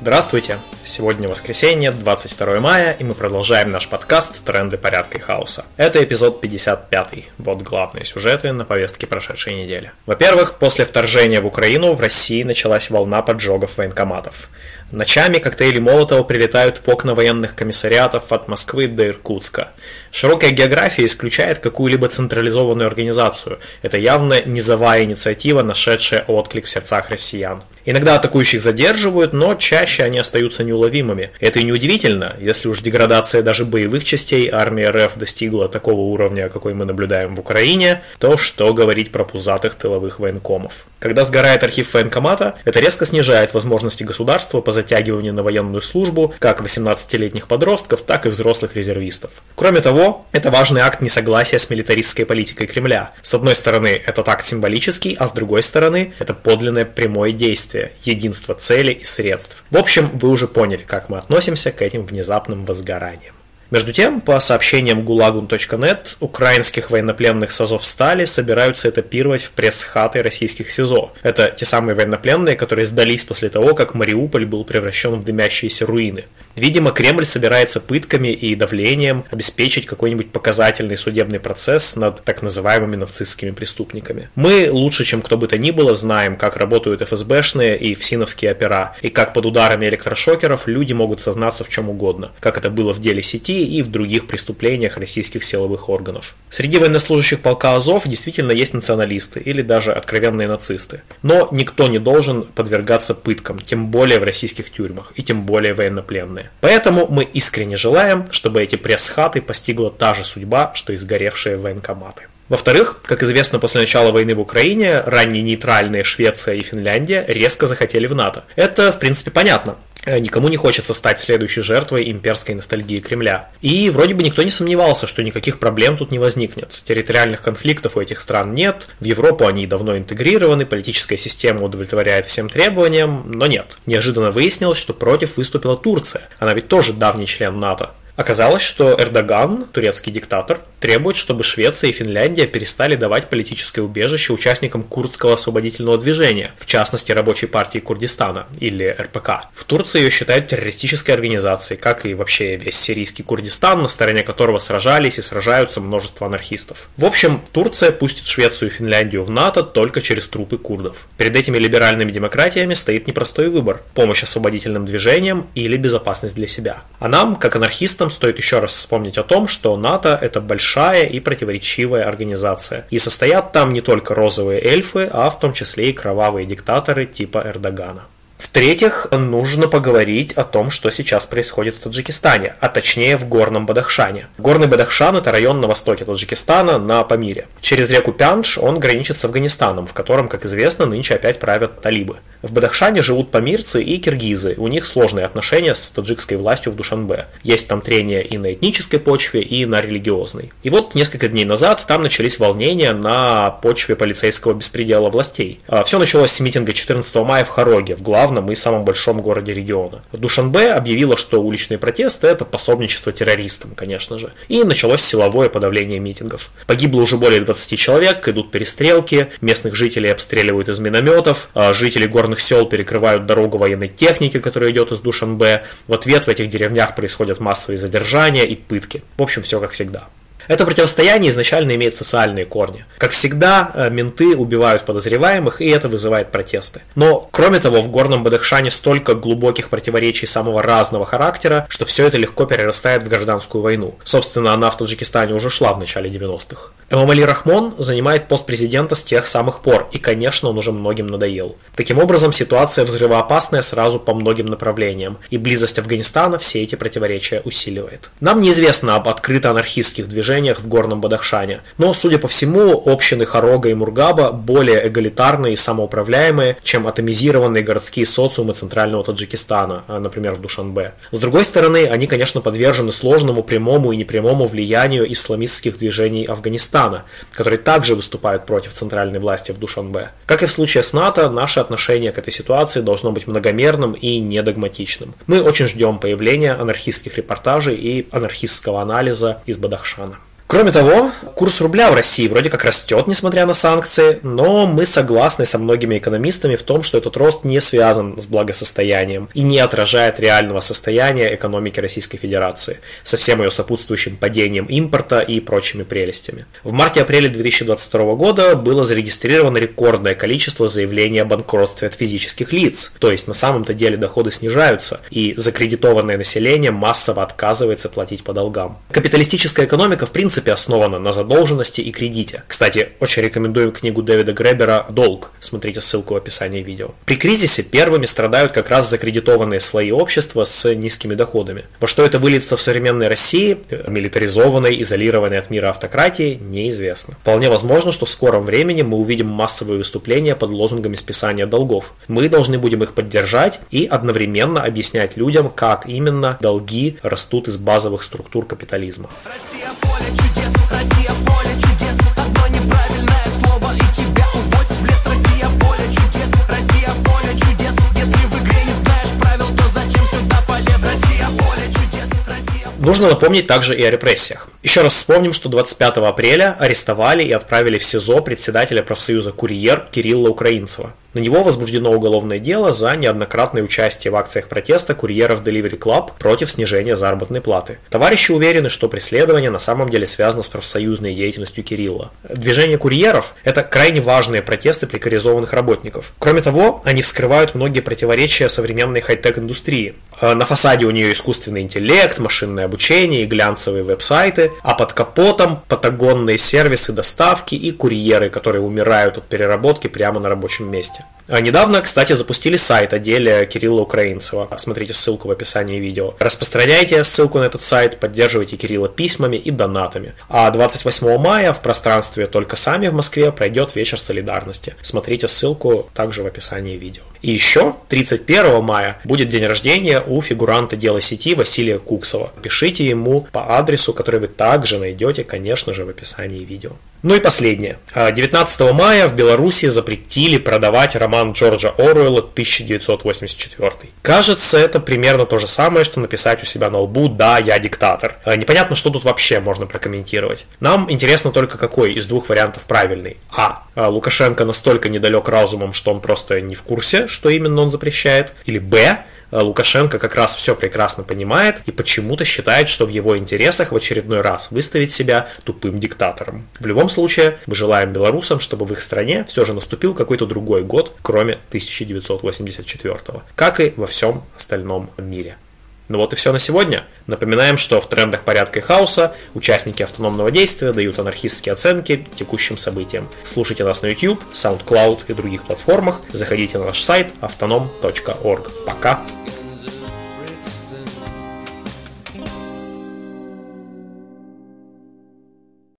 Здравствуйте! Сегодня воскресенье, 22 мая, и мы продолжаем наш подкаст «Тренды порядка и хаоса». Это эпизод 55. Вот главные сюжеты на повестке прошедшей недели. Во-первых, после вторжения в Украину в России началась волна поджогов военкоматов. Ночами коктейли Молотова прилетают в окна военных комиссариатов от Москвы до Иркутска. Широкая география исключает какую-либо централизованную организацию. Это явно низовая инициатива, нашедшая отклик в сердцах россиян. Иногда атакующих задерживают, но чаще они остаются неуловимыми. Это и неудивительно, если уж деградация даже боевых частей армии РФ достигла такого уровня, какой мы наблюдаем в Украине, то что говорить про пузатых тыловых военкомов. Когда сгорает архив военкомата, это резко снижает возможности государства по затягиванию на военную службу как 18-летних подростков, так и взрослых резервистов. Кроме того, это важный акт несогласия с милитаристской политикой Кремля. С одной стороны, этот акт символический, а с другой стороны, это подлинное прямое действие, единство цели и средств. В общем, вы уже поняли, как мы относимся к этим внезапным возгораниям. Между тем, по сообщениям gulagun.net, украинских военнопленных с Азовстали собираются этапировать в пресс-хаты российских СИЗО. Это те самые военнопленные, которые сдались после того, как Мариуполь был превращен в дымящиеся руины. Видимо, Кремль собирается пытками и давлением обеспечить какой-нибудь показательный судебный процесс над так называемыми нацистскими преступниками. Мы лучше, чем кто бы то ни было, знаем, как работают ФСБшные и ФСИНовские опера, и как под ударами электрошокеров люди могут сознаться в чем угодно, как это было в деле сети и в других преступлениях российских силовых органов. Среди военнослужащих полка Азов действительно есть националисты или даже откровенные нацисты. Но никто не должен подвергаться пыткам, тем более в российских тюрьмах, и тем более военнопленные. Поэтому мы искренне желаем, чтобы эти пресс-хаты постигла та же судьба, что и сгоревшие военкоматы. Во-вторых, как известно, после начала войны в Украине ранее нейтральные Швеция и Финляндия резко захотели в НАТО. Это, в принципе, понятно. Э, никому не хочется стать следующей жертвой имперской ностальгии Кремля. И вроде бы никто не сомневался, что никаких проблем тут не возникнет. Территориальных конфликтов у этих стран нет, в Европу они давно интегрированы, политическая система удовлетворяет всем требованиям, но нет. Неожиданно выяснилось, что против выступила Турция. Она ведь тоже давний член НАТО. Оказалось, что Эрдоган, турецкий диктатор, требует, чтобы Швеция и Финляндия перестали давать политическое убежище участникам курдского освободительного движения, в частности Рабочей партии Курдистана, или РПК. В Турции ее считают террористической организацией, как и вообще весь сирийский Курдистан, на стороне которого сражались и сражаются множество анархистов. В общем, Турция пустит Швецию и Финляндию в НАТО только через трупы курдов. Перед этими либеральными демократиями стоит непростой выбор – помощь освободительным движениям или безопасность для себя. А нам, как анархистам, этом стоит еще раз вспомнить о том, что НАТО – это большая и противоречивая организация. И состоят там не только розовые эльфы, а в том числе и кровавые диктаторы типа Эрдогана. В-третьих, нужно поговорить о том, что сейчас происходит в Таджикистане, а точнее в Горном Бадахшане. Горный Бадахшан – это район на востоке Таджикистана, на Памире. Через реку Пянш он граничит с Афганистаном, в котором, как известно, нынче опять правят талибы. В Бадахшане живут памирцы и киргизы, у них сложные отношения с таджикской властью в Душанбе. Есть там трения и на этнической почве, и на религиозной. И вот несколько дней назад там начались волнения на почве полицейского беспредела властей. А, Все началось с митинга 14 мая в Хароге, в главном и самом большом городе региона. Душанбе объявила, что уличные протесты – это пособничество террористам, конечно же. И началось силовое подавление митингов. Погибло уже более 20 человек, идут перестрелки, местных жителей обстреливают из минометов, а жители горных сел перекрывают дорогу военной техники, которая идет из Душанбе. В ответ в этих деревнях происходят массовые задержания и пытки. В общем, все как всегда. Это противостояние изначально имеет социальные корни. Как всегда, э, менты убивают подозреваемых, и это вызывает протесты. Но, кроме того, в Горном Бадахшане столько глубоких противоречий самого разного характера, что все это легко перерастает в гражданскую войну. Собственно, она в Таджикистане уже шла в начале 90-х. Эмомали Рахмон занимает пост президента с тех самых пор, и, конечно, он уже многим надоел. Таким образом, ситуация взрывоопасная сразу по многим направлениям, и близость Афганистана все эти противоречия усиливает. Нам неизвестно об открыто анархистских движениях движениях в Горном Бадахшане. Но, судя по всему, общины Харога и Мургаба более эгалитарные и самоуправляемые, чем атомизированные городские социумы центрального Таджикистана, а, например, в Душанбе. С другой стороны, они, конечно, подвержены сложному прямому и непрямому влиянию исламистских движений Афганистана, которые также выступают против центральной власти в Душанбе. Как и в случае с НАТО, наше отношение к этой ситуации должно быть многомерным и недогматичным. Мы очень ждем появления анархистских репортажей и анархистского анализа из Бадахшана. Кроме того, курс рубля в России вроде как растет, несмотря на санкции, но мы согласны со многими экономистами в том, что этот рост не связан с благосостоянием и не отражает реального состояния экономики Российской Федерации со всем ее сопутствующим падением импорта и прочими прелестями. В марте-апреле 2022 года было зарегистрировано рекордное количество заявлений о банкротстве от физических лиц, то есть на самом-то деле доходы снижаются, и закредитованное население массово отказывается платить по долгам. Капиталистическая экономика в принципе принципе основана на задолженности и кредите. Кстати, очень рекомендуем книгу Дэвида Гребера «Долг». Смотрите ссылку в описании видео. При кризисе первыми страдают как раз закредитованные слои общества с низкими доходами. Во что это выльется в современной России, милитаризованной, изолированной от мира автократии, неизвестно. Вполне возможно, что в скором времени мы увидим массовые выступления под лозунгами списания долгов. Мы должны будем их поддержать и одновременно объяснять людям, как именно долги растут из базовых структур капитализма. Россия поле чудес Нужно напомнить также и о репрессиях. Еще раз вспомним, что 25 апреля арестовали и отправили в СИЗО председателя профсоюза «Курьер» Кирилла Украинцева. На него возбуждено уголовное дело за неоднократное участие в акциях протеста курьеров Delivery Club против снижения заработной платы. Товарищи уверены, что преследование на самом деле связано с профсоюзной деятельностью Кирилла. Движение курьеров – это крайне важные протесты прикоризованных работников. Кроме того, они вскрывают многие противоречия современной хай-тек индустрии. Э, на фасаде у нее искусственный интеллект, машинное обучение и глянцевые веб-сайты, а под капотом патагонные сервисы доставки и курьеры, которые умирают от переработки прямо на рабочем месте. А недавно, кстати, запустили сайт о деле Кирилла Украинцева. Смотрите ссылку в описании видео. Распространяйте ссылку на этот сайт, поддерживайте Кирилла письмами и донатами. А 28 мая в пространстве «Только сами» в Москве пройдет вечер солидарности. Смотрите ссылку также в описании видео. И еще 31 мая будет день рождения у фигуранта дела сети Василия Куксова. Пишите ему по адресу, который вы также найдете, конечно же, в описании видео. Ну и последнее. 19 а, мая в Беларуси запретили продавать роман Джорджа Оруэлла 1984. Кажется, это примерно то же самое, что написать у себя на лбу «Да, я диктатор». А, непонятно, что тут вообще можно прокомментировать. Нам интересно только какой из двух вариантов правильный. А. а Лукашенко настолько недалек разумом, что он просто не в курсе, что именно он запрещает. Или Б Э, Лукашенко как раз все прекрасно понимает и почему-то считает, что в его интересах в очередной раз выставить себя тупым диктатором. В любом случае, мы желаем белорусам, чтобы в их стране все же наступил какой-то другой год, кроме 1984, как и во всем остальном мире. Ну вот и все на сегодня. Напоминаем, что в трендах порядка и хаоса участники автономного действия дают анархистские оценки текущим событиям. Слушайте нас на YouTube, SoundCloud и других платформах. Заходите на наш сайт autonom.org. Пока!